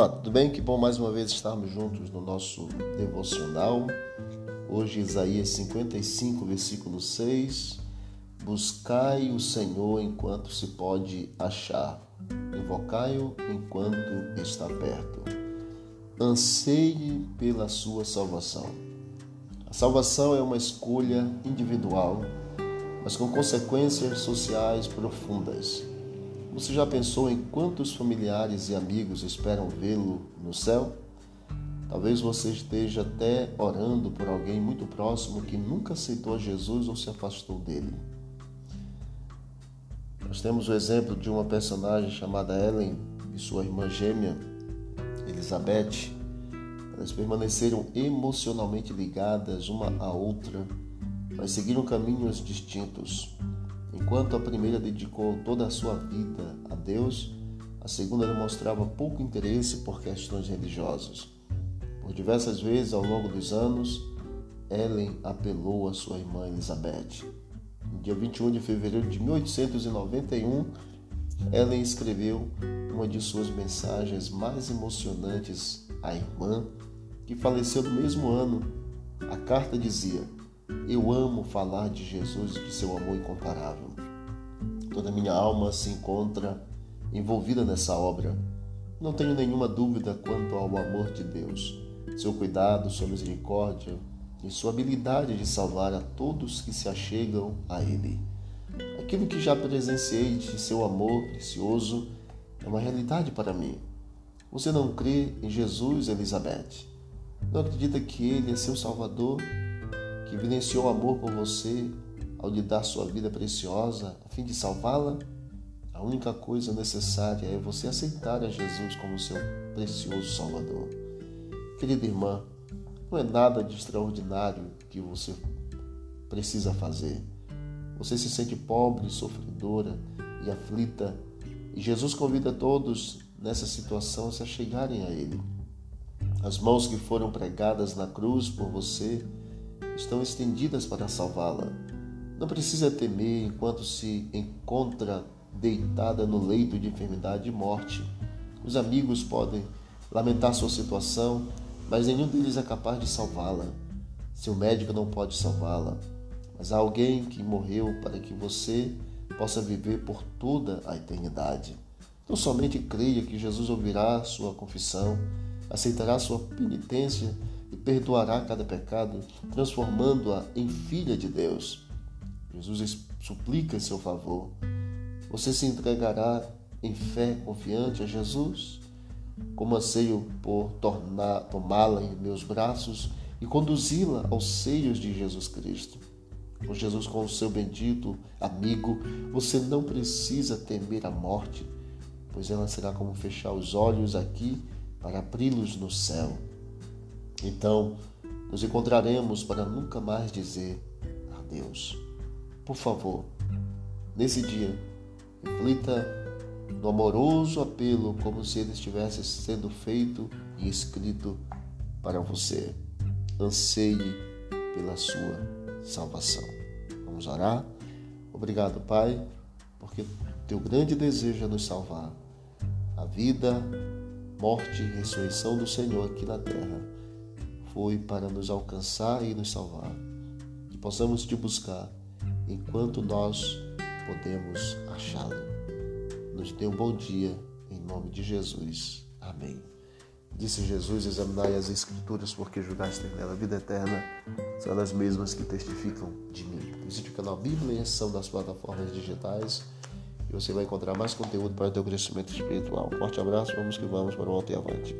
Olá, tudo bem? Que bom mais uma vez estarmos juntos no nosso devocional. Hoje, Isaías 55, versículo 6. Buscai o Senhor enquanto se pode achar, invocai-o enquanto está perto. Anseie pela sua salvação. A salvação é uma escolha individual, mas com consequências sociais profundas. Você já pensou em quantos familiares e amigos esperam vê-lo no céu? Talvez você esteja até orando por alguém muito próximo que nunca aceitou Jesus ou se afastou dele. Nós temos o exemplo de uma personagem chamada Ellen e sua irmã gêmea, Elizabeth. Elas permaneceram emocionalmente ligadas uma à outra, mas seguiram caminhos distintos. Enquanto a primeira dedicou toda a sua vida a Deus, a segunda demonstrava pouco interesse por questões religiosas. Por diversas vezes ao longo dos anos, Ellen apelou a sua irmã Elizabeth. No dia 21 de fevereiro de 1891, Ellen escreveu uma de suas mensagens mais emocionantes à irmã, que faleceu no mesmo ano. A carta dizia: eu amo falar de Jesus e de seu amor incomparável. Toda minha alma se encontra envolvida nessa obra. Não tenho nenhuma dúvida quanto ao amor de Deus, seu cuidado, sua misericórdia e sua habilidade de salvar a todos que se achegam a Ele. Aquilo que já presenciei de seu amor precioso é uma realidade para mim. Você não crê em Jesus, Elizabeth? Não acredita que Ele é seu Salvador que evidenciou amor por você ao lhe dar sua vida preciosa a fim de salvá-la, a única coisa necessária é você aceitar a Jesus como seu precioso Salvador. Querida irmã, não é nada de extraordinário que você precisa fazer. Você se sente pobre, sofredora e aflita, e Jesus convida todos nessa situação a se achegarem a Ele. As mãos que foram pregadas na cruz por você estão estendidas para salvá-la. Não precisa temer enquanto se encontra deitada no leito de enfermidade e morte. Os amigos podem lamentar sua situação, mas nenhum deles é capaz de salvá-la. Seu médico não pode salvá-la, mas há alguém que morreu para que você possa viver por toda a eternidade. Então somente creia que Jesus ouvirá sua confissão, aceitará sua penitência e perdoará cada pecado, transformando-a em filha de Deus. Jesus suplica em seu favor. Você se entregará em fé confiante a Jesus? Como anseio por tomá-la em meus braços e conduzi-la aos seios de Jesus Cristo. Com Jesus, com o seu bendito amigo, você não precisa temer a morte, pois ela será como fechar os olhos aqui para abri-los no céu. Então, nos encontraremos para nunca mais dizer adeus. Por favor, nesse dia, reflita no amoroso apelo como se ele estivesse sendo feito e escrito para você. Anseie pela sua salvação. Vamos orar? Obrigado, Pai, porque teu grande desejo é nos salvar. A vida, morte e ressurreição do Senhor aqui na terra foi para nos alcançar e nos salvar. Que possamos te buscar enquanto nós podemos achá-lo. Nos dê um bom dia, em nome de Jesus. Amém. Disse Jesus: Examinai as Escrituras, porque julgaste nela a vida eterna, são as mesmas que testificam de mim. Visite o canal Bíblia em ação das plataformas digitais e você vai encontrar mais conteúdo para o teu crescimento espiritual. Um forte abraço, vamos que vamos para o alto e avante.